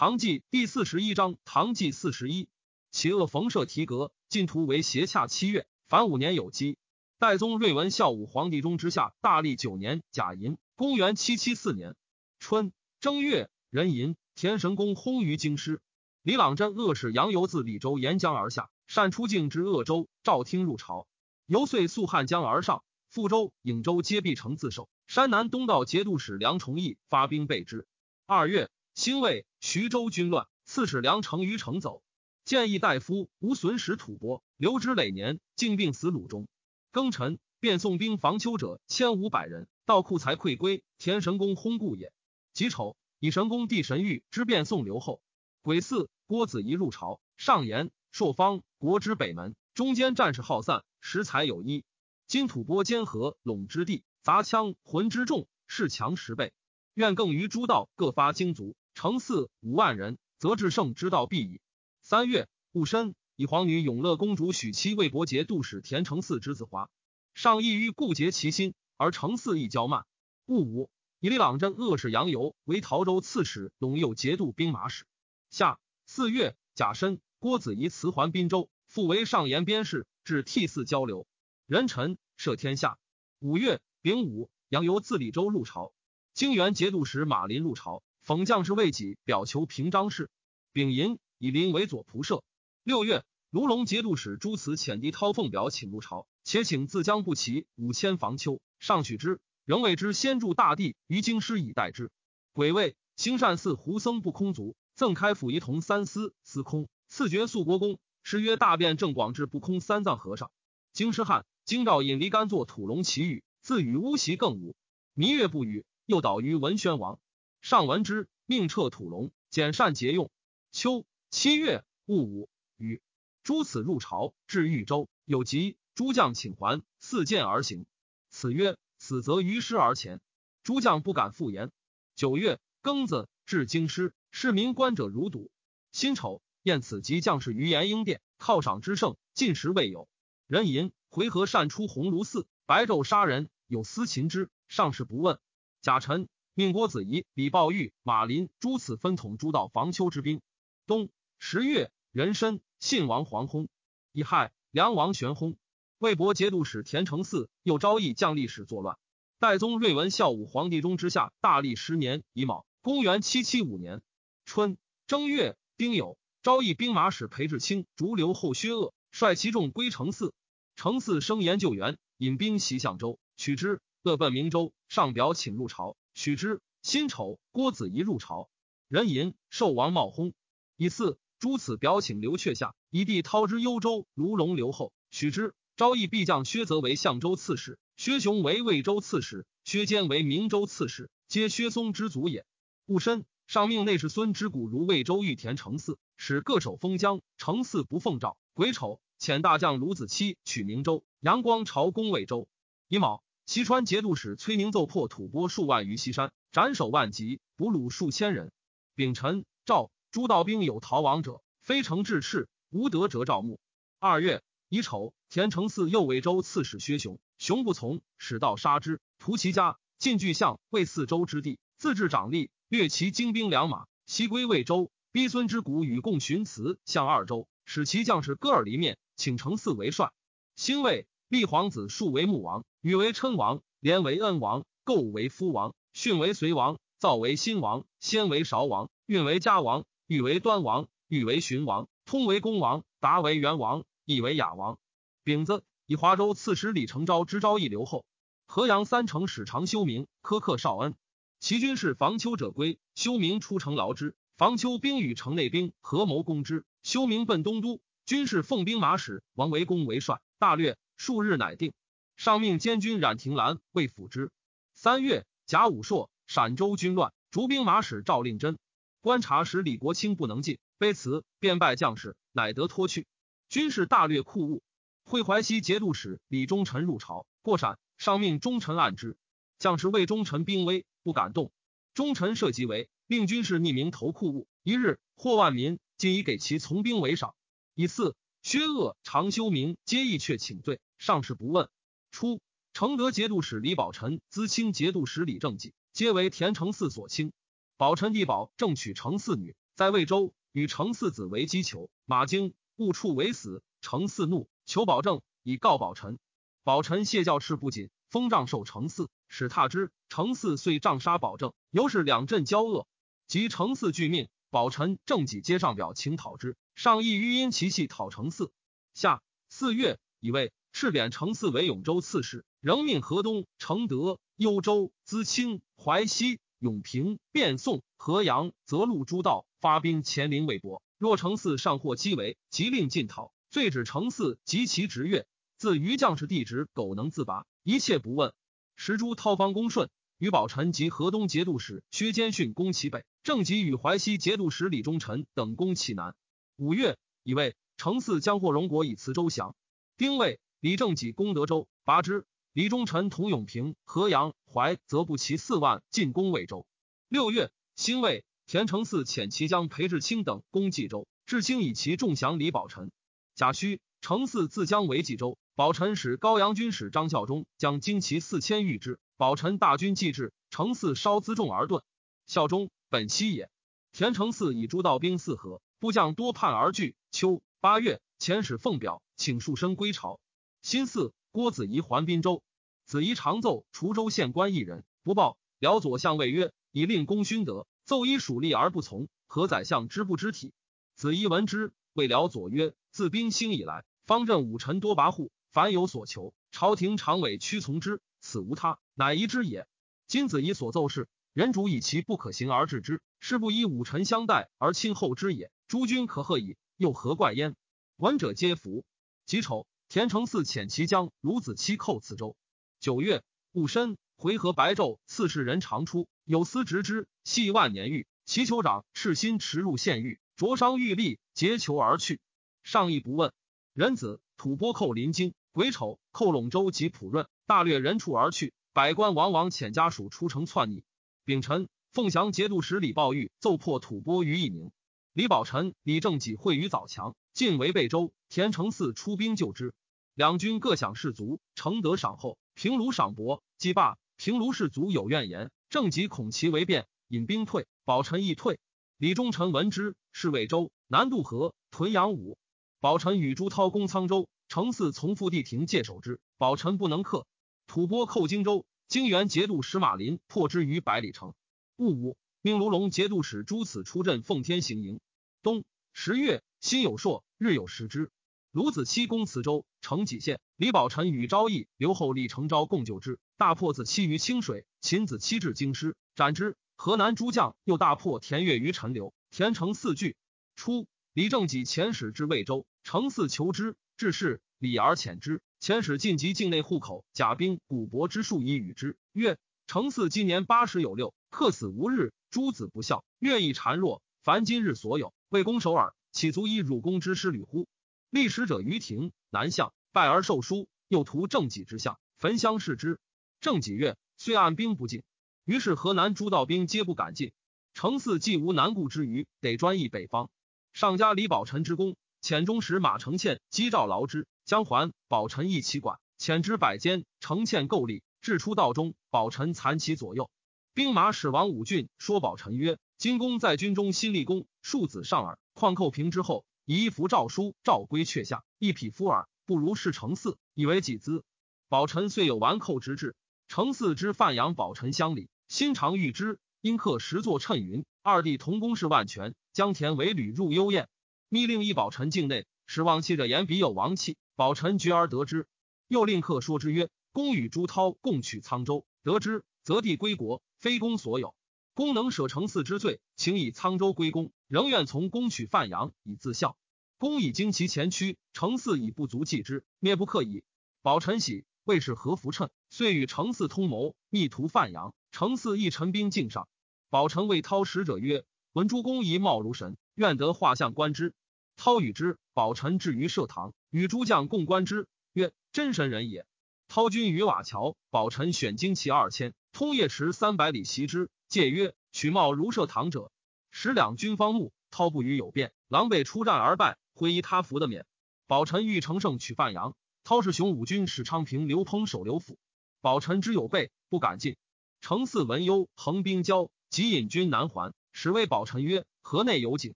唐纪第四十一章，唐纪四十一，其恶冯舍提格，晋图为斜洽七月，凡五年有基。代宗睿文孝武皇帝中之下，大历九年甲寅，公元七七四年春正月壬寅，田神公薨于京师。李朗镇恶使杨由自李州沿江而下，善出境至鄂州，召听入朝。由遂溯汉江而上，富州、颍州皆必城自守。山南东道节度使梁崇义发兵备之。二月。兴魏徐州军乱，刺史梁成于城走，建议大夫吴损使吐蕃，留之累年，竟病死鲁中。庚辰，便送兵防丘者千五百人，道库财溃归，田神公轰故也。己丑，以神公弟神谕之便送刘后。癸巳，郭子仪入朝，上言朔方国之北门，中间战事好散，食财有一。今吐蕃兼合陇之地，杂羌浑之众，势强十倍。愿更于诸道各发精卒。乘四五万人，则至圣之道必矣。三月戊申，以皇女永乐公主许妻魏伯节度使田承嗣之子华，上意于固结其心，而承嗣亦骄慢。戊午，以李朗镇恶使杨由为陶州刺史，陇右节度兵马使。夏四月甲申，郭子仪辞还滨州，复为上言边事，至替嗣交流。人臣摄天下。五月丙午，杨由自李州入朝，京原节度使马林入朝。讽将士为己，表求平章事。丙寅，以林为左仆射。六月，卢龙节度使朱慈遣狄涛奉表请入朝，且请自将不齐五千防丘，上许之，仍谓之先助大帝于京师以待之。癸未，兴善寺胡僧不空卒，赠开府仪同三司司空，赐爵肃国公。诗曰：大辩正广志不空三藏和尚。京师汉，京兆尹离干作土龙祈雨，自与乌袭更武，弥月不语，又导于文宣王。上闻之，命撤土龙，简善节用。秋七月戊午，与诸此入朝，至豫州，有疾，诸将请还，四见而行。此曰：死则于师而前。诸将不敢复言。九月庚子，至京师，市民观者如堵。辛丑，宴此及将士于延英殿，犒赏之盛，进食未有。人吟回纥善出鸿胪寺，白昼杀人，有司擒之，上士不问。甲辰。命郭子仪、李抱玉、马林诸此分统诸道防丘之兵。冬十月，壬申，信王黄薨。乙亥，梁王玄轰。魏博节度使田承嗣又招议将历史作乱。代宗睿文孝武皇帝中之下，大历十年乙卯，公元七七五年春正月丁酉，招议兵马使裴志清逐留后薛鄂，率其众归承嗣。承嗣声言救援，引兵袭相州，取之。鄂奔明州，上表请入朝。许之辛丑，郭子仪入朝，人吟寿王冒薨。以次诸此表请刘阙下，以帝涛之幽州卢龙留后。许之昭义必将薛泽为相州刺史，薛雄为魏州刺史，薛坚为明州刺史，皆薛松之族也。戊申，上命内侍孙之谷如魏州玉田承嗣，使各守封疆。承嗣不奉诏。癸丑，遣大将卢子期取明州，阳光朝攻魏州。乙卯。西川节度使崔宁奏破吐蕃数万于西山，斩首万级，俘虏数千人。丙辰，赵诸道兵有逃亡者，非城至赤，无德折赵牧。二月乙丑，田承嗣右为州刺史薛雄，雄不从，使道杀之，屠其家，进巨象，为四州之地，自治长吏，掠其精兵良马，西归魏州。逼孙之谷与共寻辞向二州，使其将士割耳离面，请承嗣为帅。兴魏。立皇子数为穆王，禹为称王，连为恩王，构为夫王，训为隋王，造为新王，先为韶王，运为嘉王，禹为端王，禹为荀王，通为公王，达为元王，义为雅王。丙子，以华州刺史李成昭之昭义留后。河阳三城使常修明苛刻少恩，其军事防丘者归，修明出城劳之。防丘兵与城内兵合谋攻之，修明奔东都，军事奉兵马使王维公为帅，大略。数日乃定，上命监军冉廷兰为辅之。三月，甲午朔，陕州军乱，逐兵马使赵令真、观察使李国清不能进，卑辞，便拜将士，乃得脱去。军士大略库务。会淮西节度使李忠臣入朝，过陕，上命忠臣按之。将士谓忠臣兵危，不敢动。忠臣设即为，令军士匿名投库务。一日，获万民，竟以给其从兵为赏。以次，薛鄂、常修明皆意却请罪。上士不问。初，承德节度使李宝臣、资清节度使李正己，皆为田承嗣所亲。宝臣弟宝正娶承嗣女，在魏州，与承嗣子为击求，马经误触为死。承嗣怒，求保证，以告宝臣。宝臣谢教敕不谨，封杖受承嗣，使踏之。承嗣遂杖杀保证，由是两阵交恶。及承嗣拒命，宝臣正己皆上表请讨之，上意欲因其气讨承嗣。下四月，以为敕贬程四为永州刺史，仍命河东、承德、幽州、淄青、淮西、永平、汴宋、河阳、泽路诸道发兵前临魏博。若程四上获击为，即令进讨，罪指程四及其职越。自于将士弟职，苟能自拔，一切不问。时诸涛方公顺。于宝臣及河东节度使薛坚逊攻其北，正及与淮西节度使李忠臣等攻其南。五月，以为程四将获荣国以辞周降。丁未，李正己攻德州，拔之。李忠臣同永平、河阳、淮则不齐四万进攻魏州。六月，辛未，田承嗣遣其将裴志清等攻冀州，志清以其众降李宝臣。甲戌，承嗣自将为冀州，宝臣使高阳军使张孝忠将精骑四千御之。宝臣大军既至，程嗣稍辎重而遁。孝忠本西也。田承嗣以诸道兵四合，部将多叛而拒。秋八月，遣使奉表，请束身归朝。辛巳，郭子仪还滨州。子仪常奏滁州县官一人不报。辽左相谓曰：“以令公勋德，奏以属吏而不从，何宰相之不知体？”子仪闻之，谓辽左曰：“自兵兴以来，方镇武臣多跋扈，凡有所求，朝廷常委屈从之。此无他。”乃疑之也。今子仪所奏事，人主以其不可行而治之，是不以武臣相待而亲厚之也。诸君可贺矣，又何怪焉？闻者皆服。己丑，田承嗣遣其将卢子期寇此州。九月，戊申，回纥白昼，刺史人常出，有司执之，系万年狱。其酋长赤心驰入县狱，灼伤玉立，劫囚而去。上意不问。人子吐蕃寇临京，癸丑，寇陇州及普润，大掠人畜而去。百官往往遣家属出城篡逆。丙辰，凤翔节度使李抱玉奏破吐蕃于义宁。李宝臣、李正己会于早强，进为贝州。田承嗣出兵救之，两军各享士卒，承德赏厚，平卢赏薄。击罢，平卢士卒有怨言。正己恐其为变，引兵退。宝臣亦退。李忠臣闻之，是魏州南渡河，屯阳武。宝臣与朱涛攻沧州，承嗣从复地庭戒守之。宝臣不能克。吐蕃寇荆州，荆原节度使马林破之于百里城。戊午，命卢龙节度使朱此出镇奉天行营。冬十月，辛有朔，日有食之。卢子期攻磁州，成济县。李宝臣与昭义、刘后立成昭共救之，大破子期于清水。秦子期至京师，斩之。河南诸将又大破田越于陈留。田城四据。初，李正己遣使至魏州，程四求之，致仕，礼而遣之。遣使晋及境内户口，甲兵古帛之数以与之。曰：程四今年八十有六，客死无日，诸子不孝，愿以孱弱。凡今日所有，为公守耳，岂足以辱公之师履乎？立使者于庭，南向拜而受书，又图正己之相，焚香视之。正己曰：虽按兵不进，于是河南诸道兵皆不敢进。程四既无南顾之余，得专议北方。上加李宝臣之功，遣中使马承倩击诏劳之。将还，宝臣一其管，遣之百间，承欠构立，至出道中，宝臣残其左右。兵马使王武俊说宝臣曰：“金公在军中新立功，庶子上耳。况寇平之后，以一幅诏书诏归阙下，一匹夫耳，不如事成嗣，以为己资。”宝臣虽有完寇之志，成嗣之范阳宝臣乡里，心常欲之，因刻十座谶云。二弟同公事万全，江田为旅入幽燕，密令一宝臣境内，使望气者言彼有王气。宝臣觉而得之，又令客说之曰：“公与朱涛共取沧州，得之，则地归国，非公所有。公能舍程嗣之罪，请以沧州归公，仍愿从公取范阳以自效。公以经其前驱，程嗣以不足继之，灭不克矣。”宝臣喜，谓是何福趁，遂与程嗣通谋，密图范阳。程嗣亦陈兵境上。宝臣谓涛使者曰：“闻诸公仪貌如神，愿得画像观之。”涛与之，宝臣至于社堂。与诸将共观之，曰：“真神人也。”涛军于瓦桥，宝臣选精骑二千，通夜驰三百里袭之。戒曰：“取貌如射堂者。”使两军方怒，涛不与有变，狼狈出战而败，挥衣他服的免。宝臣欲乘胜取范阳，涛是雄武军使昌平刘烹守刘府，宝臣之有备，不敢进。程四闻忧，横兵交，即引军南还。使谓宝臣曰：“河内有井，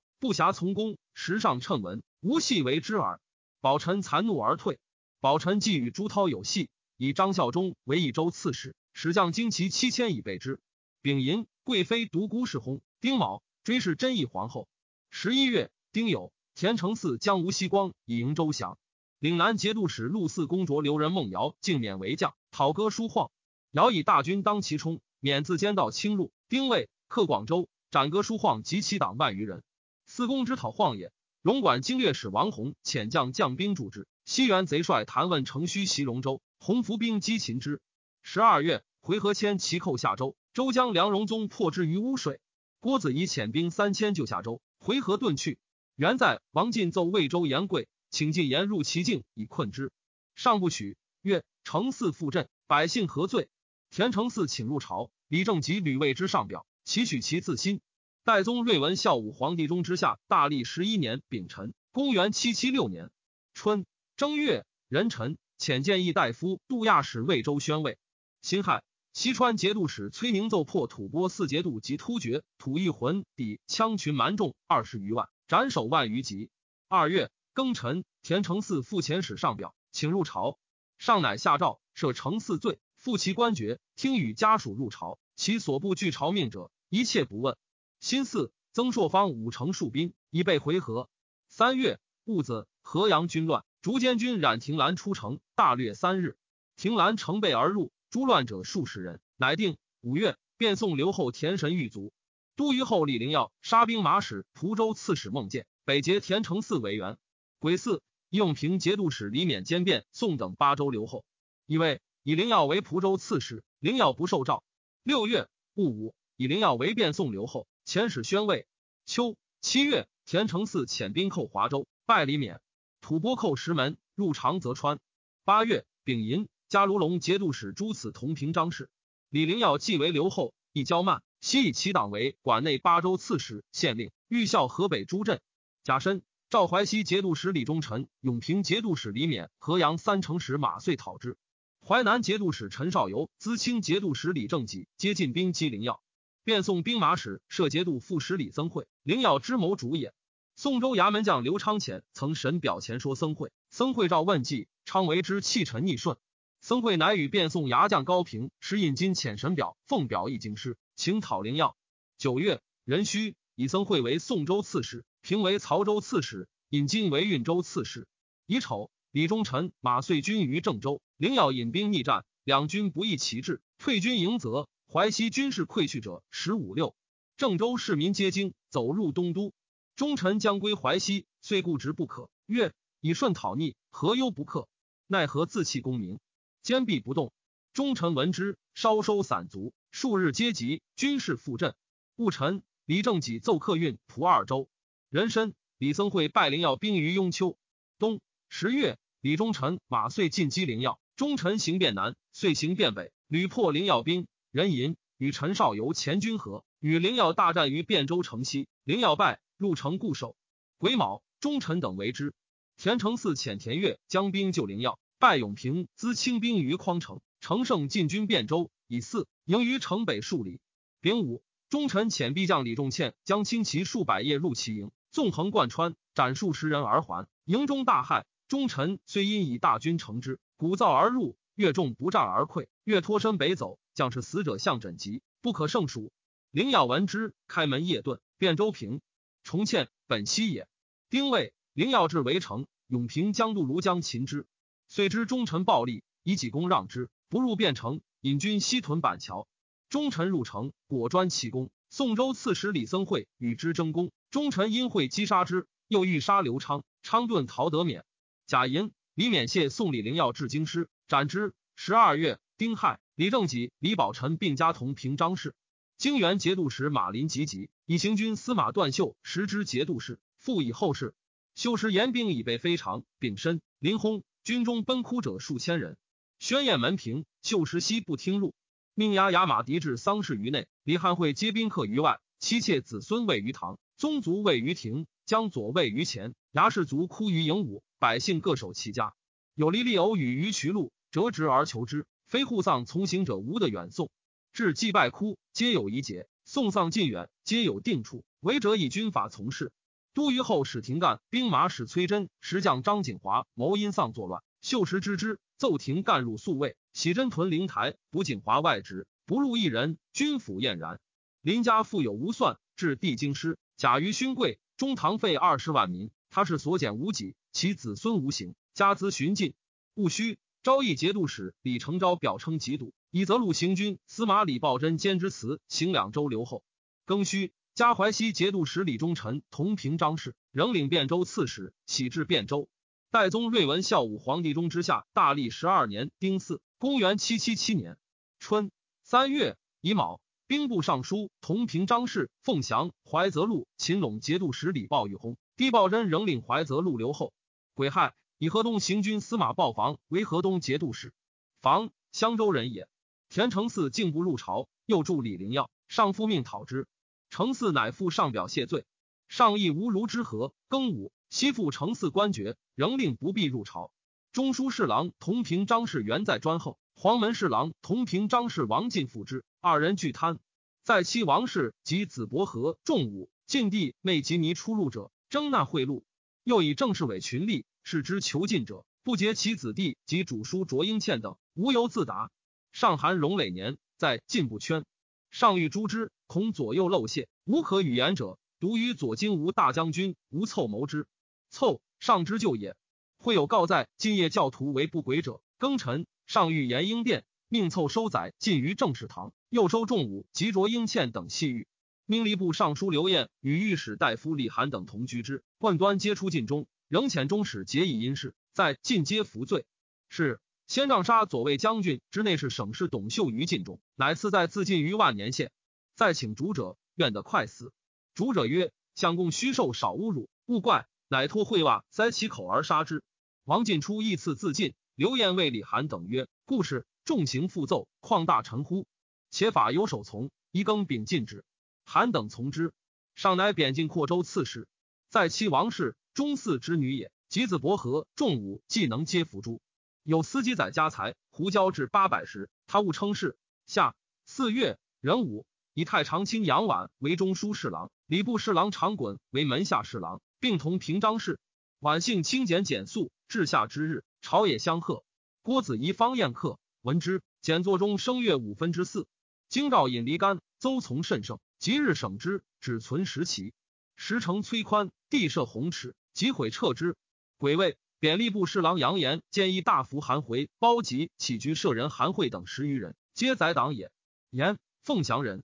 不暇从攻，时上称闻，无戏为之耳。宝臣惭怒而退。宝臣既与朱涛有隙，以张孝忠为益州刺史，使将精骑七千以备之。丙寅，贵妃独孤氏薨。丁卯，追谥真义皇后。十一月，丁酉，田承嗣将吴锡光以迎周降。岭南节度使陆嗣公卓留人孟瑶竟免为将，讨歌书晃。尧以大军当其冲，免自间道侵入。丁未，克广州，斩歌书晃及其党万余人。四公之讨晃也。荣管经略使王弘遣将将兵助之。西元贼帅谭问乘虚袭荣州，洪伏兵击秦之。十二月，回纥迁其寇下州。周将梁荣宗破之于污水，郭子仪遣兵三千救下州，回纥遁去。元在，王进奏魏州言贵，请进言入其境以困之，上不许。曰：承嗣复镇，百姓何罪？田承嗣请入朝，李正及吕谓之上表，其许其自新。代宗睿文孝武皇帝中之下，大历十一年丙辰，公元七七六年春正月壬辰，遣建议大夫杜亚使魏州宣慰。辛亥。西川节度使崔宁奏破吐蕃四节度及突厥吐一浑抵羌群蛮众二十余万，斩首万余级。二月庚辰，田承嗣复遣使上表，请入朝。上乃下诏，赦承嗣罪，复其官爵，听与家属入朝。其所部拒朝命者，一切不问。辛巳，曾朔方五城戍兵，以备回纥。三月戊子，河阳军乱，竹监军冉廷兰出城，大略三日，廷兰乘备而入。诸乱者数十人，乃定。五月，便送刘后田神狱卒。都虞后李陵耀杀兵马使蒲州刺史孟建，北结田承嗣为援。癸巳，用平节度使李勉兼变宋等八州留后。以为以灵耀为蒲州刺史，灵耀不受诏。六月戊午，以灵耀为变宋留后，遣使宣慰。秋七月，田承嗣遣兵寇华州，败李勉。吐蕃寇石门，入长泽川。八月丙寅。加卢龙节度使朱此同平章事，李陵耀继为留后，亦骄慢，悉以其党为管内八州刺史、县令，欲效河北诸镇。贾深，赵淮西节度使李忠臣、永平节度使李勉、河阳三城使马遂讨之。淮南节度使陈少游、淄青节度使李正己皆进兵击灵耀，便送兵马使设节度副使李增会，灵耀之谋主也。宋州衙门将刘昌潜曾审表前说僧会，僧会召问计，昌为之弃臣逆顺。僧会乃与便送牙将高平使引金遣神表奉表一京师，请讨灵药。九月，壬戌，以僧会为宋州刺史，平为曹州刺史，引金为运州刺史。乙丑，李忠臣、马遂军于郑州，灵药引兵逆战，两军不易其志，退军迎泽。淮西军事溃去者十五六。郑州市民皆惊，走入东都。忠臣将归淮西，遂固执不可。曰：以顺讨逆，何忧不克？奈何自弃功名？坚壁不动，忠臣闻之，稍收散卒，数日皆集，军事复振。戊辰，李正己奏客运蒲二州。壬申，李僧会拜灵耀兵于雍丘。冬十月，李忠臣、马遂进击灵耀，忠臣行变南，遂行变北，屡破灵耀兵。壬寅，与陈少游前军合，与灵耀大战于汴州城西，灵耀败，入城固守。癸卯，忠臣等为之。田承嗣遣田悦将兵救灵耀。拜永平，资清兵于匡城，乘胜进军汴州，以四营于城北数里。丙午，忠臣遣必将李仲宪将轻骑数百夜入其营，纵横贯穿，斩数十人而还。营中大骇。忠臣虽因以大军乘之，鼓噪而入，越众不战而溃，越脱身北走。将士死者相枕疾，不可胜数。灵耀闻之，开门夜遁。汴州平。重倩本西也。丁未，灵耀至围城，永平将渡庐江擒之。遂知忠臣暴力，以己功让之，不入汴城，引军西屯板桥。忠臣入城，果专其功。宋州刺史李僧会与之争功，忠臣因会击杀之，又欲杀刘昌，昌遁逃得免。贾寅，李勉谢送李陵耀至京师，斩之。十二月，丁亥，李正己、李宝臣并加同平章事。京元节度使马林及吉以行军司马段秀时之节度使，复以后事。修时严兵以备非常，丙申，林轰。军中奔哭者数千人，宣宴门平，秀时熙不听入，命押牙马狄至丧事于内，李汉会接宾客于外，妻妾子孙位于堂，宗族位于庭，将左位于前，牙氏族哭于营武，百姓各守其家。有离立偶与于渠路，折直而求之，非护丧从行者无的远送，至祭拜哭，皆有一节；送丧近远，皆有定处。违者以军法从事。都虞后使廷干兵马使崔真石将张景华谋因丧作乱，秀实知之，奏廷干入宿卫，喜真屯灵台，补景华外职，不入一人。军府晏然。林家富有无算，至帝京师，假于勋贵，中堂费二十万民，他是所减无几，其子孙无形，家资寻尽。戊戌，昭义节度使李成昭表称疾笃，以泽路行军司马李抱真兼之辞行两周留后。庚戌，加淮西节度使李忠臣同平章事，仍领汴州刺史，喜至汴州。代宗睿文孝武皇帝中之下，大历十二年丁巳，公元七七七年春三月乙卯。兵部尚书同平章事凤翔怀泽路秦陇节度使李豹玉薨，帝豹真仍领怀泽路留后。癸亥，以河东行军司马鲍房为河东节度使。房襄州人也。田承嗣竟不入朝，又助李陵耀，上复命讨之。程嗣乃赴上表谢罪。上议无如之何。庚午，西复程嗣官爵，仍令不必入朝。中书侍郎同平章事原在专后。黄门侍郎同平章事王进复之，二人俱贪。在妻王氏及子伯和重武晋帝昧及尼出入者，征纳贿赂。又以政事委群吏视之囚禁者，不结其子弟及主书卓英倩等，无由自答。上含荣累年，在进不圈。上欲诛之，恐左右漏泄，无可语言者，独与左金吾大将军吴凑谋之。凑上之救也。会有告在今夜教徒为不轨者，庚辰。上谕延英殿，命凑收载禁于正史堂，又收仲武及卓英倩等细狱。命吏部尚书刘晏与御史大夫李涵等同居之。冠端皆出禁中，仍遣中使结以因事，在禁皆服罪。是先杖杀左卫将军之内侍省事董秀于禁中，乃赐在自尽于万年县。再请主者，愿得快死。主者曰：相公虚受少侮辱，勿怪。乃脱会袜塞其口而杀之。王进初亦赐自尽。刘晏谓李涵等曰：“故事重刑复奏，况大臣乎？且法有守从，宜更秉禁之。”韩等从之。上乃贬进扩州刺史，在其王氏中嗣之女也。及子伯和、仲武既能皆服诛。有司机宰家财，胡椒至八百石，他误称是。下四月壬午，以太常卿杨婉为中书侍郎，礼部侍郎常衮为门下侍郎，并同平章事。晚性清简简素，至下之日。朝野相贺，郭子仪方宴客，闻之，简作中声乐五分之四。京兆尹离干，邹从甚盛，即日省之，只存十旗。时城崔宽，地设红池，即毁撤之。癸未，贬吏部侍郎杨延建议大夫韩回、包吉起居舍人韩会等十余人，皆宰党也。言凤翔人，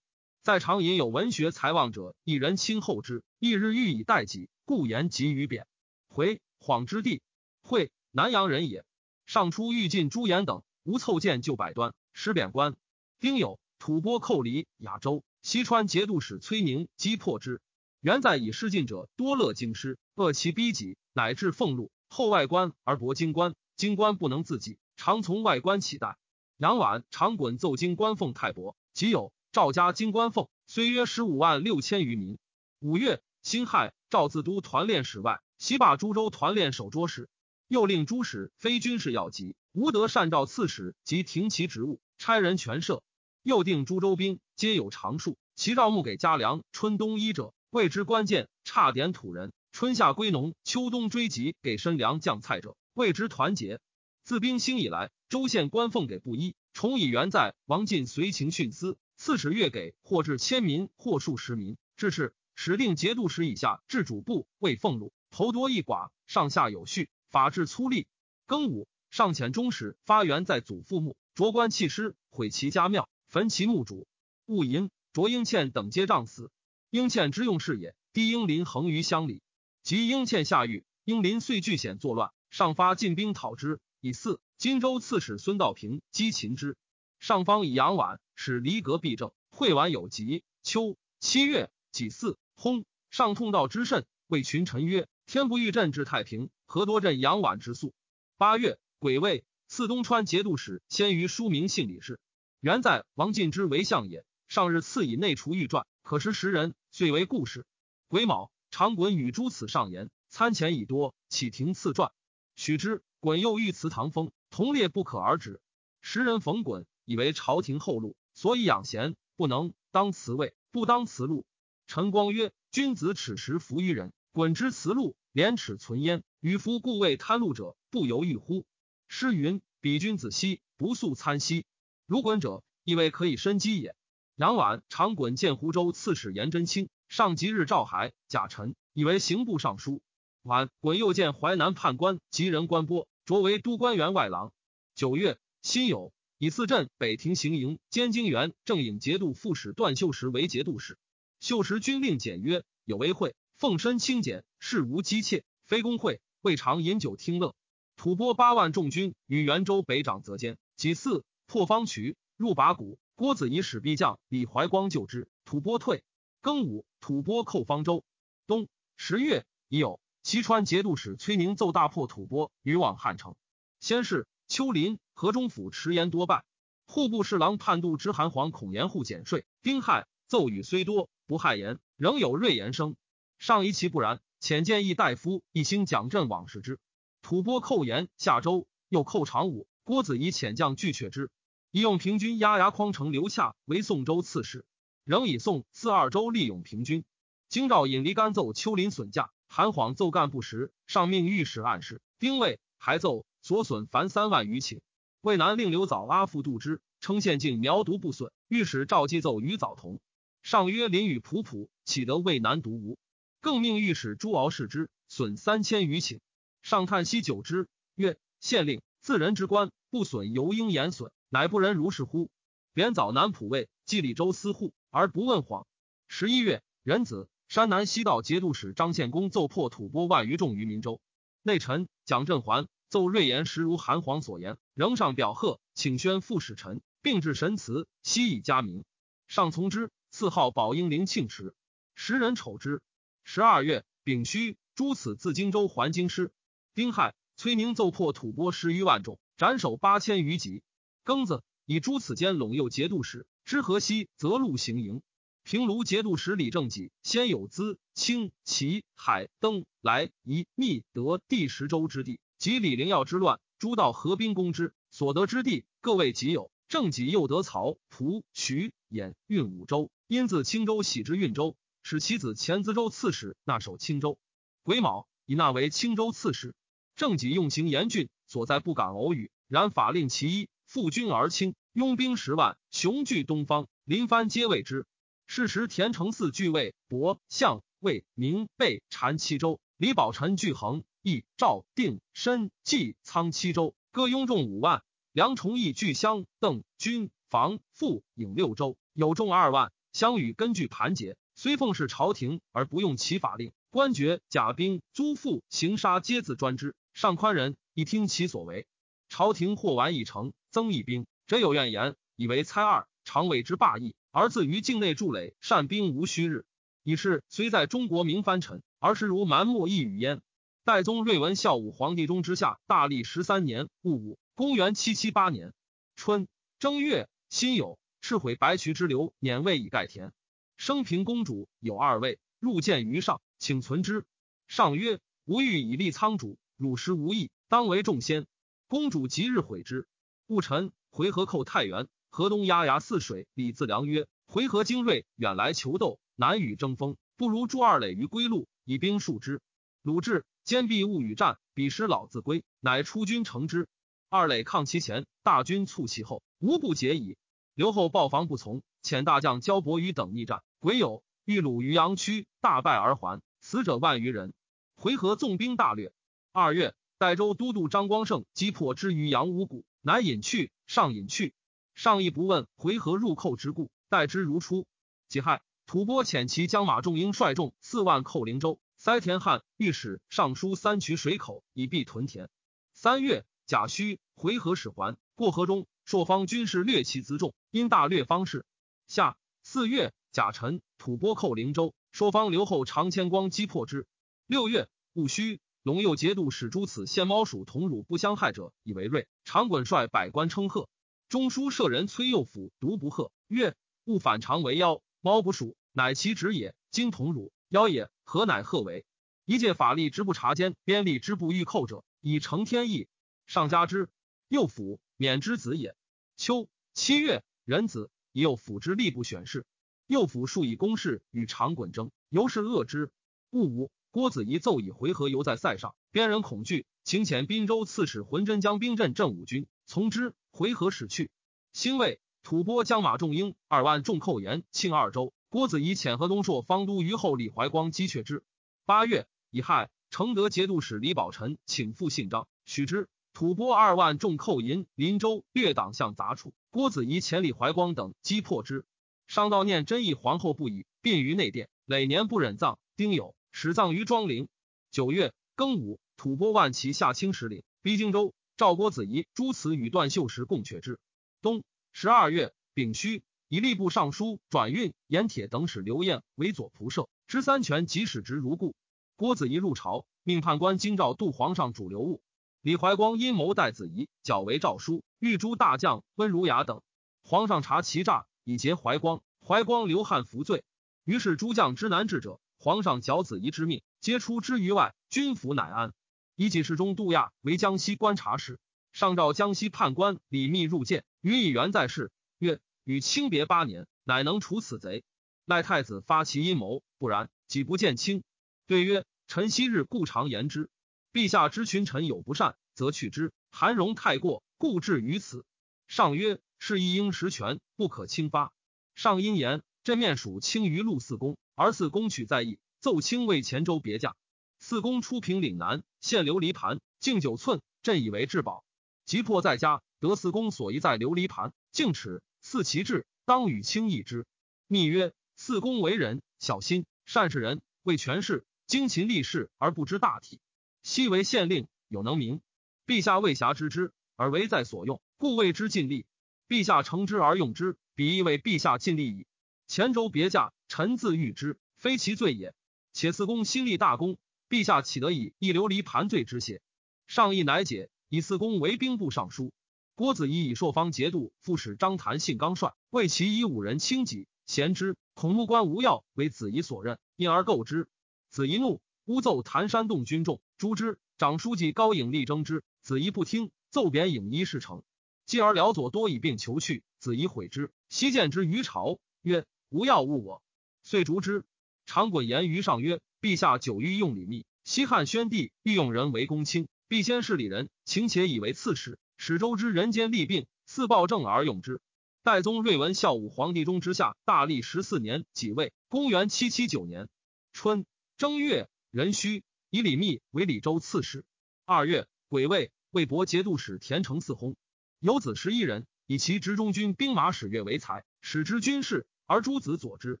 在常隐有文学才望者，一人亲厚之，一日欲以待己，故言及于贬。回晃之地，会。南阳人也。上初欲进朱颜等，无凑见就百端，使贬官。丁酉，吐蕃寇离雅州，西川节度使崔宁击破之。原在以失进者多乐京师，恶其逼己，乃至俸禄。后外官而薄京官，京官不能自己，常从外官乞贷。杨婉常滚奏京官俸太薄，即有赵家金官俸，虽约十五万六千余民。五月辛亥，赵自都团练使外，西罢株洲团练守捉使。又令诸使非军事要急，无得善召刺史及停其职务，差人全赦。又定诸州兵皆有常数，其诏募给家粮、春冬衣者，谓之关键；差点土人，春夏归农，秋冬追集给身粮酱菜者，谓之团结。自兵兴以来，州县官俸给布衣，重以元在。王进随情徇私，刺史月给或至千民，或数十民。至是，始定节度使以下至主簿为俸禄，头多一寡，上下有序。法治粗吏，庚午上遣中使发源在祖父墓，着官弃尸，毁其家庙，焚其墓主。戊寅，卓英倩等皆杖死。英倩之用事也，低英林横于乡里。及英倩下狱，英林遂据险作乱，上发进兵讨之。以四荆州刺史孙道平击擒之。上方以杨婉使离阁避正，会晚有疾。秋七月己巳，薨。上痛道之甚，谓群臣曰：“天不欲朕治太平。”何多镇杨婉之素。八月，癸未，赐东川节度使先于书名姓李氏。原在王进之为相也。上日赐以内厨御传，可识时人，遂为故事。癸卯，长衮与诸此上言，参前已多，启廷赐传。许之，衮又欲祠唐风，同列不可而止。时人逢衮以为朝廷后路，所以养贤，不能当辞位，不当辞禄。陈光曰：君子耻时服于人，滚之辞路，廉耻存焉。与夫故为贪禄者，不由欲乎？诗云：“彼君子兮，不素参兮。”如滚者，亦为可以申积也。杨婉常滚见湖州刺史颜真卿，上即日召还，贾臣以为刑部尚书。晚滚又见淮南判官及人官波，擢为都官员外郎。九月，辛酉，以四镇北庭行营兼京原正引节度副使段秀实为节度使。秀实军令简约，有为会，奉身清简，事无姬妾，非公会。未尝饮酒听乐。吐蕃八万众军与元州北长则间，几次破方渠，入拔谷。郭子仪使必将李怀光救之，吐蕃退。庚午，吐蕃寇方舟。冬十月，已有齐川节度使崔宁奏大破吐蕃，于往汉城。先是，丘林、河中府迟延多败。户部侍郎判度之韩黄恐严户减税。丁亥，奏语虽多，不害言，仍有锐言声。上疑其不然。遣建议大夫一兴蒋镇往视之，吐蕃寇延下州，又寇长武。郭子仪遣将拒却之，以用平军压牙匡城刘洽为宋州刺史，仍以宋四二州利用平军。京兆尹离干奏丘陵损价，韩晃奏干不实，上命御史暗示。丁未，还奏所损凡三万余顷。渭南令刘藻阿父度之，称县境苗毒不损。御史赵继奏与藻同，上曰林雨仆仆，岂得渭南独无？更命御史朱敖视之，损三千余顷。上叹息久之，曰：“县令自人之官，不损犹应言损，乃不仁如是乎？”贬早南浦尉，蓟李州司户，而不问谎。十一月，壬子，山南西道节度使张献公奏破吐蕃万余众于明州。内臣蒋振环奏瑞言实如韩黄所言，仍上表贺，请宣副使臣，并致神祠，悉以加名。上从之，赐号宝应灵庆池。时人丑之。十二月丙戌，诸此自荆州还京师。丁亥，崔宁奏破吐蕃十余万众，斩首八千余级。庚子，以诸此间陇右节度使知河西择路行营。平卢节度使李正己先有资清齐海登来夷密德第十州之地，及李陵耀之乱，诸道合兵攻之，所得之地各为己有。正己又得曹蒲徐兖运五州，因自青州徙之运州。使其子前淄州刺史纳守青州，癸卯以纳为青州刺史。正己用刑严峻，所在不敢偶语。然法令其一，负军而轻，拥兵十万，雄踞东方，临藩皆畏之。是时田承嗣据魏、博、相、魏、明、备禅七州，李宝臣据衡、义、赵、定、申、冀、仓七州，各拥众五万。梁崇义据襄、邓、军、房、傅、颍六州，有众二万。相与根据盘结。虽奉事朝廷，而不用其法令，官爵、甲兵、租赋、刑杀，皆自专之。上宽仁，一听其所为。朝廷或完一城，增一兵，则有怨言，以为猜二，常谓之霸意，而自于境内筑垒，善兵无虚日。以是虽在中国名藩臣，而实如蛮漠一语焉。代宗睿文孝武皇帝中之下，大历十三年戊午，公元七七八年春正月辛酉，赤毁白渠之流，碾位以盖田。升平公主有二位，入见于上，请存之。上曰：“吾欲以立仓主，汝实无益，当为众先。”公主即日悔之。戊辰，回纥寇太原，河东压牙泗水。李自良曰：“回纥精锐，远来求斗，难与争锋，不如驻二垒于归路，以兵数之。鲁智坚壁勿与战，彼时老自归，乃出军乘之。二垒抗其前，大军促其后，无不解矣。刘后报防不从，遣大将焦伯瑜等逆战。”癸酉，遇鲁于阳曲，大败而还，死者万余人。回纥纵兵大掠。二月，代州都督张光胜击破之于阳五谷，乃引去，上引去，上亦不问回纥入寇之故，待之如初。己亥，吐蕃遣其将马仲英率众四万寇灵州，塞田汉御史尚书三渠水口，以避屯田。三月，甲戌，回纥使还，过河中，朔方军士略其辎重，因大略方士。下四月。甲辰，吐蕃寇灵州，朔方刘后长千光击破之。六月戊戌，陇右节度使诸此献猫鼠同辱不相害者，以为瑞。长衮率百官称贺。中书舍人崔右辅独不贺，曰：勿反常为妖，猫不属，乃其职也。今同辱妖也，何乃贺为？一介法力之不察奸，边吏之不欲寇者，以成天意。上加之。右辅免之子也。秋七月壬子，以右辅之吏部选事。右辅数以公事与长衮争，由是恶之。戊午，郭子仪奏以回纥犹在塞上，边人恐惧，请遣滨州刺史浑真将兵镇镇武军，从之。回纥使去。兴未吐蕃将马仲英二万众寇延庆二州，郭子仪遣河东朔方都虞后李怀光击却之。八月乙亥，承德节度使李宝臣请复信章，许之。吐蕃二万众寇银林州，略党项杂处。郭子仪遣李怀光等击破之。上悼念真义皇后不已，殡于内殿。累年不忍葬，丁酉，始葬于庄陵。九月庚午，吐蕃万骑下清石岭，逼荆州。赵郭子仪诸此与段秀实共却之。冬十二月丙戌，以吏部尚书转运盐铁等使刘晏为左仆射，知三权，即使职如故。郭子仪入朝，命判官京兆度皇上主流务。李怀光阴谋代子仪，矫为诏书，御诸大将温儒雅等。皇上察其诈，以结怀光。怀光流汗服罪。于是诸将之难治者，皇上矫子仪之命，皆出之于外。军服乃安。以己事中杜亚为江西观察使。上诏江西判官李密入见，予以原在世，曰：“与卿别八年，乃能除此贼。赖太子发其阴谋，不然，己不见卿。”对曰：“臣昔日故常言之。”陛下知群臣有不善，则去之。韩荣太过，故至于此。上曰：“是亦应实权，不可轻发。”上因言：“朕面属轻于陆四公，而四公取在意，奏卿为前州别驾。四公出平岭南，献琉璃盘，径九寸，朕以为至宝。急迫在家，得四公所遗在琉璃盘，径尺四其志，当与卿议之。”密曰：“四公为人小心，善事人，为权势，精勤立事而不知大体。”昔为县令，有能名。陛下未暇知之，而为在所用，故谓之尽力。陛下承之而用之，彼亦为陛下尽力矣。前州别驾，臣自欲之，非其罪也。且四公新立大功，陛下岂得以一琉璃盘罪之邪？上意乃解，以四公为兵部尚书。郭子仪以朔方节度副使张谭信刚率，为其以五人轻己，贤之。孔目官无药为子仪所任，因而构之。子仪怒。诬奏谭山洞军众诛之，长书记高颖力争之，子仪不听，奏贬颖一事成。继而辽左多以病求去，子仪悔之。昔见之于朝，曰：“无要误我。”遂逐之。长衮言于上曰：“陛下久欲用礼密，西汉宣帝欲用人为公卿，必先是礼人，请且以为刺史，使周之人间利病，似暴政而用之。”代宗睿文孝武皇帝中之下，大历十四年己未，公元七七九年春正月。壬戌，以李密为李州刺史。二月，癸未，魏博节度使田承嗣薨。有子十一人，以其执中军兵马使岳为才，使之军事，而诸子佐之。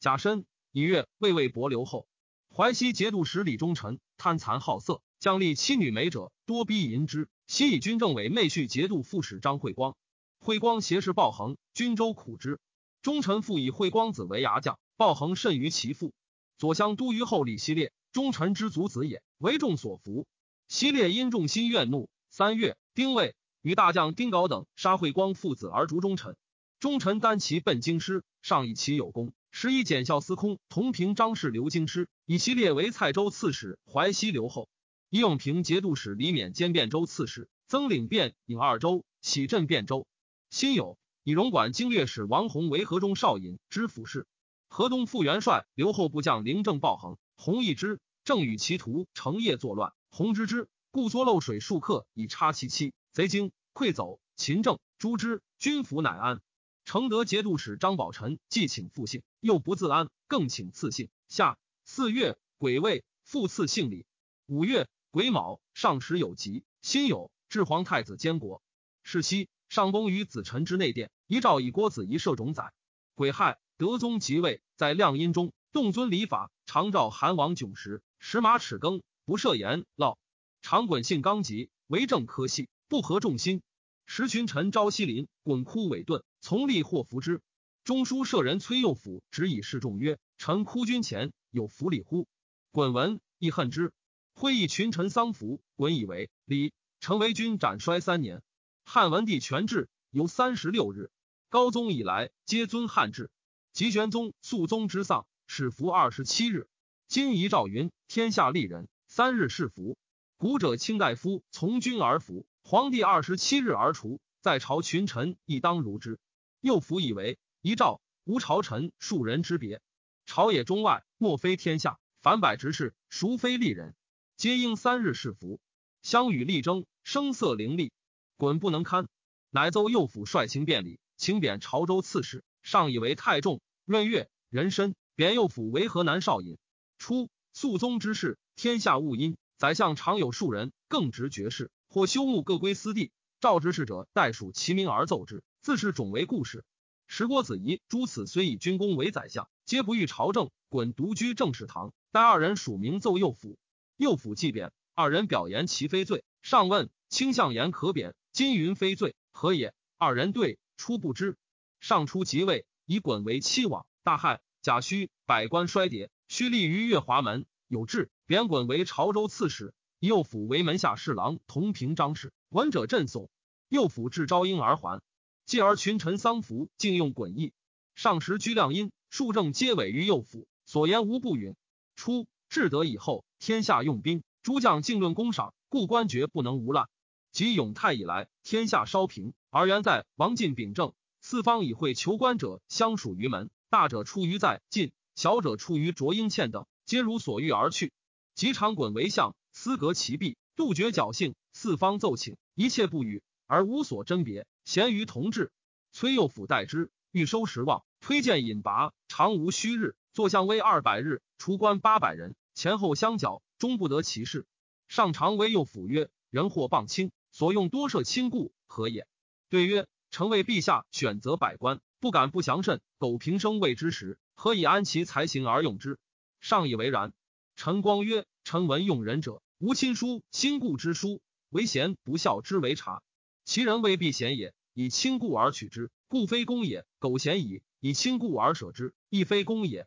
甲申，以月魏魏博留后。淮西节度使李忠臣贪残好色，将立妻女美者多逼淫之。西以军政委妹婿节度副使张惠光。惠光挟持鲍恒，军州苦之。忠臣复以惠光子为牙将，鲍恒甚于其父。左相都虞后李希烈。忠臣之族子也，为众所服。希烈因众心怨怒。三月，丁未，与大将丁镐等杀惠光父子而逐忠臣。忠臣单骑奔京师，上以其有功，时以检校司空同平张氏留京师，以西烈为蔡州刺史，淮西留后。以永平节度使李勉兼汴州刺史，曾领汴颍二州，起镇汴州。辛酉，以荣管经略使王弘为河中少尹，知府事。河东副元帅留后部将凌正鲍恒，弘一之。正与其徒成夜作乱，弘之之，故作漏水数客以插其妻。贼惊溃走，秦政诛之，军府乃安。承德节度使张宝臣既请复姓，又不自安，更请赐姓。下四月癸未，复赐姓李。五月癸卯，上时有疾，辛酉，至皇太子监国。是夕，上宫于子臣之内殿，遗诏以郭子仪摄冢宰。癸亥，德宗即位，在亮阴中动尊礼法，常召韩王囧时。食马齿羹，不设言烙。常衮性刚急，为政科系，不合众心。时群臣朝夕临，滚哭委顿，从吏或服之。中书舍人崔右辅执以示众曰：“臣哭君前有服礼乎？”滚闻亦恨之。会议群臣丧服，滚以为礼。臣为君斩衰三年。汉文帝全制由三十六日。高宗以来皆尊汉制。吉玄宗、肃宗之丧，始服二十七日。今遗诏云：天下利人，三日是服。古者卿大夫从军而服，皇帝二十七日而除。在朝群臣亦当如之。又辅以为遗诏无朝臣庶人之别。朝野中外，莫非天下，凡百执事，孰非利人？皆应三日侍服。相与力争，声色凌厉，滚不能堪。乃奏右府率清便礼，请贬潮州刺史，上以为太重。闰月，壬申，贬右府为河南少尹。初，肃宗之事，天下勿因。宰相常有数人，更执爵士，或修墓各归私地。召之事者，代属其名而奏之，自是种为故事。时郭子仪诸此虽以军功为宰相，皆不欲朝政，滚独居正事堂。待二人署名奏右府，右辅既贬，二人表言其非罪。上问卿相言可贬，今云非罪，何也？二人对初不知。上初即位，以衮为妻往，大害。贾诩百官衰竭，须立于月华门。有志贬衮为潮州刺史，右辅为门下侍郎同平章事。闻者震悚。右辅至招婴而还，继而群臣丧服，竟用衮义。上时居亮阴，数政皆委于右辅，所言无不允。初至德以后，天下用兵，诸将竞论功赏，故官爵不能无滥。及永泰以来，天下稍平，而原在王进秉政，四方以会求官者相属于门，大者出于在晋，小者出于卓英倩等。皆如所欲而去。及长滚为相，思革其弊，杜绝侥幸。四方奏请，一切不语，而无所甄别。咸于同治，崔右辅代之，欲收时望，推荐引拔，常无虚日。坐相威二百日，除官八百人，前后相缴，终不得其事。上常为右府曰：“人或谤卿，所用多涉亲故，何也？”对曰：“臣为陛下选择百官，不敢不详慎。苟平生未之时，何以安其才行而用之？”上以为然。陈光曰：“臣闻用人者，无亲疏，亲故之疏，为贤不孝之为察。其人未必贤也，以亲故而取之，故非公也；苟贤矣，以亲故而舍之，亦非公也。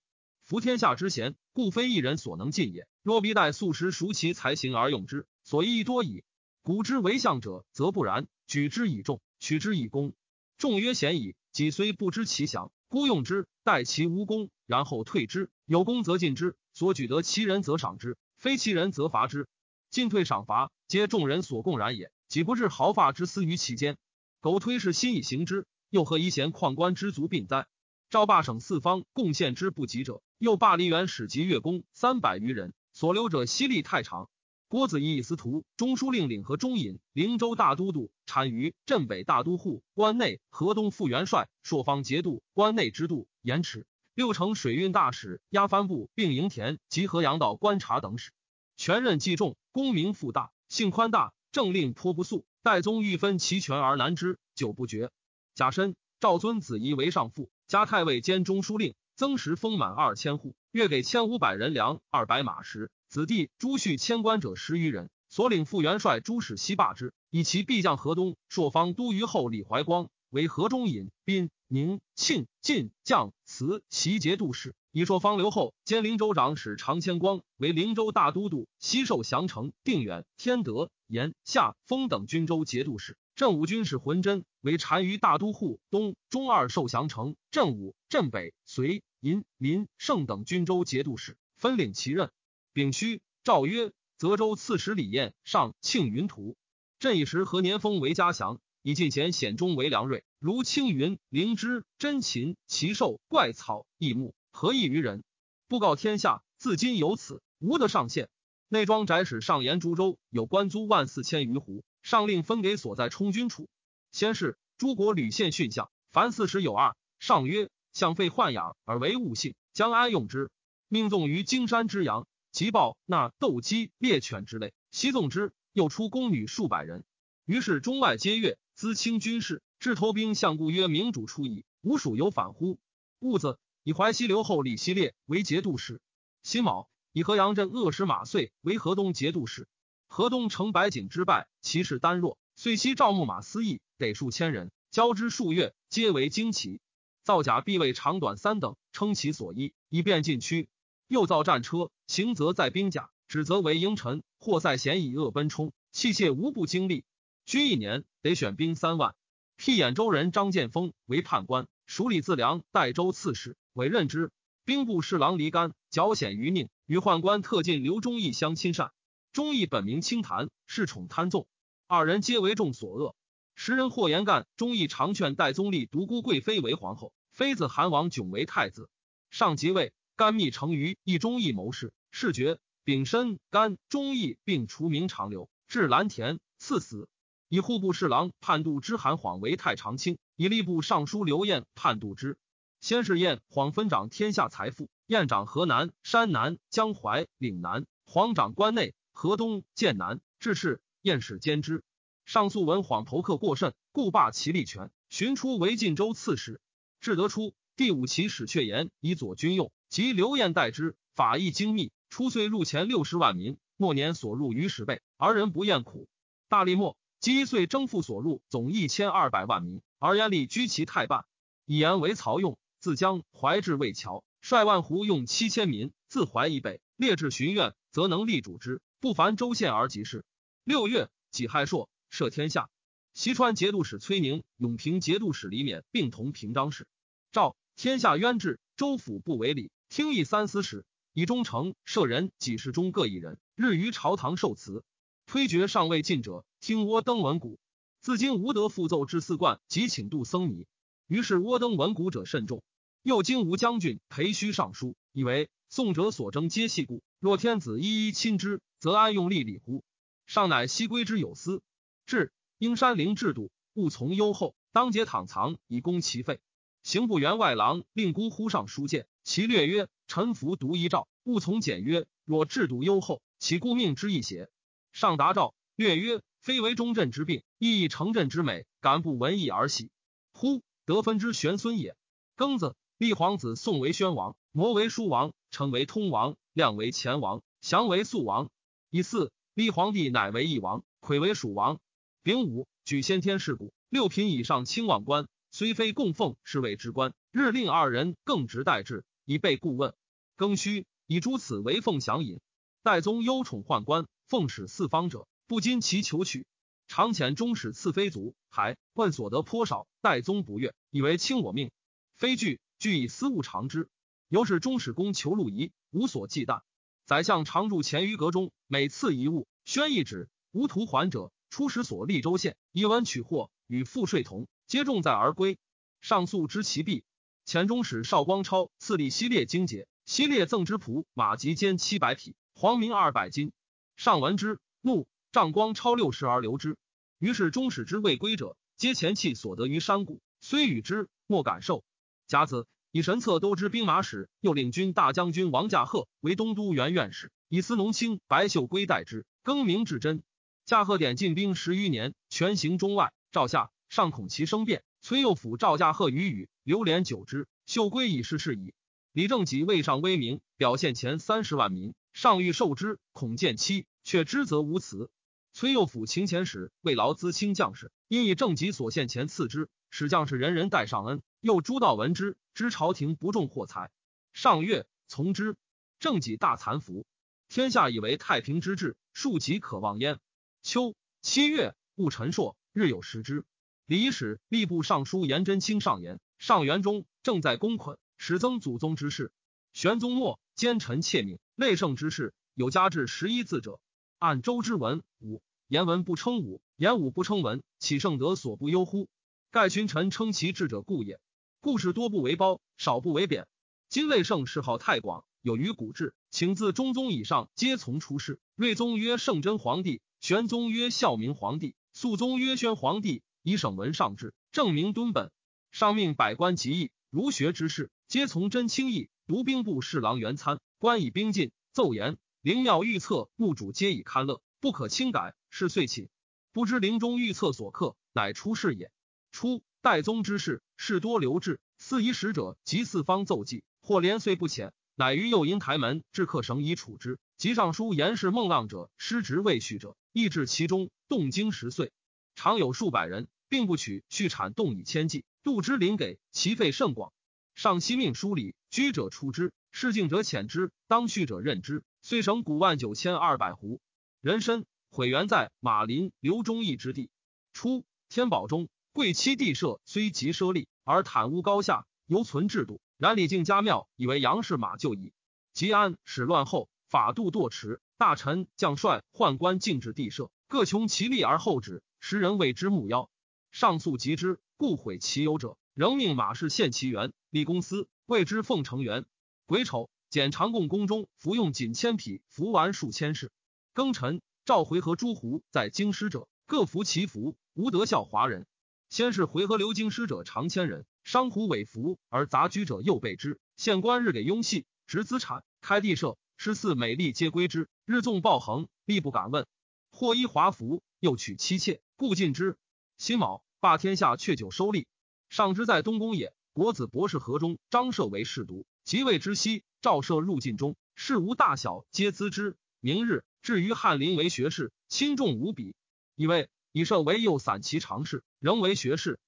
夫天下之贤，故非一人所能尽也。若必待素食熟其才行而用之，所益多矣。古之为相者，则不然，举之以众，取之以公。众曰贤矣，己虽不知其详，孤用之，待其无功，然后退之。”有功则进之，所举得其人则赏之，非其人则罚之。进退赏罚，皆众人所共然也。岂不至毫发之私于其间？苟推是心以行之，又何以贤旷官之足病哉？赵霸省四方贡献之不及者，又霸黎元使及乐公三百余人，所留者犀利太长。郭子仪以司徒、中书令领和中尹、灵州大都督、单于镇北大都护、关内、河东副元帅、朔方节度、关内之度、延迟。六城水运大使、押番部，并营田及河阳道观察等使，权任既重，功名复大，性宽大，政令颇不肃。代宗欲分其权而难之，久不决。甲申，赵尊子仪为上父，加太尉兼中书令，增时丰满二千户，月给千五百人粮，二百马食。子弟朱旭迁官者十余人，所领副元帅朱使西霸之，以其必将河东朔方都虞候李怀光为河中尹宾。宁庆晋将慈齐节度使，以朔方留后兼灵州长史常谦光为灵州大都督，西受降城、定远、天德、延夏、丰等军州节度使。镇武军使浑真为单于大都护，东中二受降城、镇武、镇北、绥、银、临、胜等军州节度使，分领其任。丙戌，诏曰：泽州刺史李彦上庆云图。朕以时何年封为嘉祥。以进贤显忠为良瑞，如青云、灵芝、真禽、奇兽、怪草、异木，何异于人？布告天下，自今有此，无得上限。内庄宅使上言株洲有官租万四千余斛，上令分给所在充军处。先是，诸国屡献训相，凡四十有二。上曰：相废豢养而为物性，将安用之？命纵于荆山之阳，即报纳斗鸡、猎犬之类，悉纵之。又出宫女数百人，于是中外皆悦。资清军事，至投兵相故曰：“明主出矣，吾属有反乎？”兀子以淮西留后李希烈为节度使。辛卯，以河阳镇恶使马遂为河东节度使。河东城白井之败，其势单弱，遂西赵牧马司役得数千人，交之数月，皆为旌旗。造甲必为长短三等，称其所依，以便进驱。又造战车，行则在兵甲，指则为鹰臣，或在险以恶奔冲，器械无不精利。居一年得选兵三万，辟兖州人张建峰为判官，署李自良代州刺史，委任之。兵部侍郎黎干矫险于宁，与宦官特进刘忠义相亲善。忠义本名清谈，恃宠贪纵，二人皆为众所恶。时人或言干，忠义常劝代宗立独孤贵妃为皇后，妃子韩王迥为太子。上即位，甘密成于一忠义谋士，士爵丙申甘忠义并除名长留，至蓝田，赐死。以户部侍郎判度之韩晃为太常卿，以吏部尚书刘晏判度之。先是晏晃分掌天下财富，晏掌河南、山南、江淮、岭南，晃掌关内、河东、剑南。至是，晏使兼之。上诉闻晃头客过甚，故罢其力权，寻出为晋州刺史。至得出，第五旗使阙言以左军用，及刘晏代之，法益精密。初岁入前六十万民，末年所入逾十倍，而人不厌苦。大历末，积一岁征赋所入总一千二百万民，而焉力居其太半。以言为曹用。自江淮至魏桥，率万胡用七千民，自淮以北列至寻苑，则能力主之，不凡州县而及事。六月，己亥朔，赦天下。西川节度使崔宁、永平节度使李勉并同平章事。诏天下冤制，州府不为礼，听议三司使以忠诚摄人，几事中各一人，日于朝堂受辞。推决尚未尽者，听窝登文谷。自今无得复奏至四冠，即请度僧尼。于是窝登文谷者甚众。又经吴将军裴虚上书，以为宋者所争皆系故。若天子一一亲之，则安用力礼乎？上乃西归之有司。至应山陵制度，勿从优厚，当节躺藏以供其费。刑部员外郎令孤呼上书谏，其略曰：“臣服独一诏，勿从简约。若制度优厚，其故命之一邪？”上答诏略曰：“非为中正之病，亦以成正之美，敢不闻义而喜？乎得分之玄孙也。”庚子。立皇子宋为宣王，摩为书王，成为通王，亮为前王，祥为肃王。以四立皇帝乃为义王，魁为蜀王。丙午举先天事故，六品以上卿望官，虽非供奉，是谓之官。日令二人更直代之，以备顾问。庚戌以诸此为奉祥尹。代宗忧宠宦官，奉使四方者，不禁其求取。常遣中使赐妃族，还问所得颇少，代宗不悦，以为轻我命，非惧。俱以私物偿之，由是中使公求路仪，无所忌惮。宰相常住前于阁中，每次一物，宣一旨，无图还者，出使所立州县，以文取货，与赋税同，皆重在而归。上诉知其弊。前中使邵光超赐立西列精节，西列赠之仆马及坚七百匹，黄明二百斤。上闻之，怒，丈光超六十而留之。于是中使之未归者，皆前弃所得于山谷，虽与之，莫敢受。甲子，以神策都知兵马使，又领军大将军王驾鹤为东都原院使，以司农卿白秀归代之。更名至真。驾鹤点进兵十余年，全行中外。赵下上恐其生变，崔右辅赵驾鹤于宇，流连久之。秀归已逝事矣。李正己位上威名，表现前三十万民，上欲受之，恐见妻，却知则无辞。崔右辅勤前使，为劳资卿将士，因以正己所献钱赐之，使将士人人戴上恩。又诸道闻之，知朝廷不重货财，上月从之。正己大残服，天下以为太平之治，庶几可望焉。秋七月，戊辰朔，日有食之。李使吏部尚书颜真卿上言：上元中正在公捆，始增祖宗之事。玄宗末，奸臣窃命，内圣之事，有加至十一字者。按周之文武，言文不称武，言武不称文，岂圣德所不忧乎？盖群臣称其智者故也。故事多不为褒，少不为贬。今类圣谥号太广，有于古制，请自中宗以上皆从出世。睿宗曰圣真皇帝，玄宗曰孝明皇帝，肃宗曰宣皇帝，以省文上制，正明敦本。上命百官极议，儒学之士皆从真轻易。读兵部侍郎元参，官以兵进，奏言灵庙御册，墓主皆以堪乐，不可轻改。是遂寝。不知陵中御册所刻，乃出世也。初。代宗之事，事多留置。四夷使者及四方奏记，或连岁不遣，乃于右阴台门至客省以处之。及上书言事孟浪者，失职未续者，亦至其中，动经十岁，常有数百人，并不取续产动以千计，度之临给，其费甚广。上悉命书礼，居者出之，事敬者遣之，当续者任之。遂省谷万九千二百斛。人参毁原在马林刘忠义之地。初，天宝中。贵戚地设虽极奢利，而坦屋高下，犹存制度。然李靖家庙，以为杨氏马就矣。吉安始乱后，法度堕弛，大臣将帅宦官禁止地设，各穷其利而后止，时人谓之木妖。上诉及之，故毁其有者，仍命马氏献其元，立公司，谓之奉承元。癸丑，检长贡宫中服用锦千匹，服完数千事。庚辰，召回纥诸胡在京师者，各服其服。无德效华人。先是回纥留京师者长千人，商胡伪服而杂居者又备之。县官日给佣系，执资产，开地社，诗祀美丽皆归之。日纵暴横，力不敢问。或衣华服，又娶妻妾，故禁之。辛卯，霸天下，却酒收利。上之在东宫也。国子博士河中，张涉为侍读，即位之夕，赵涉入晋中，事无大小，皆咨之。明日，至于翰林为学士，轻重无比。以为以涉为右散骑常侍，仍为学士。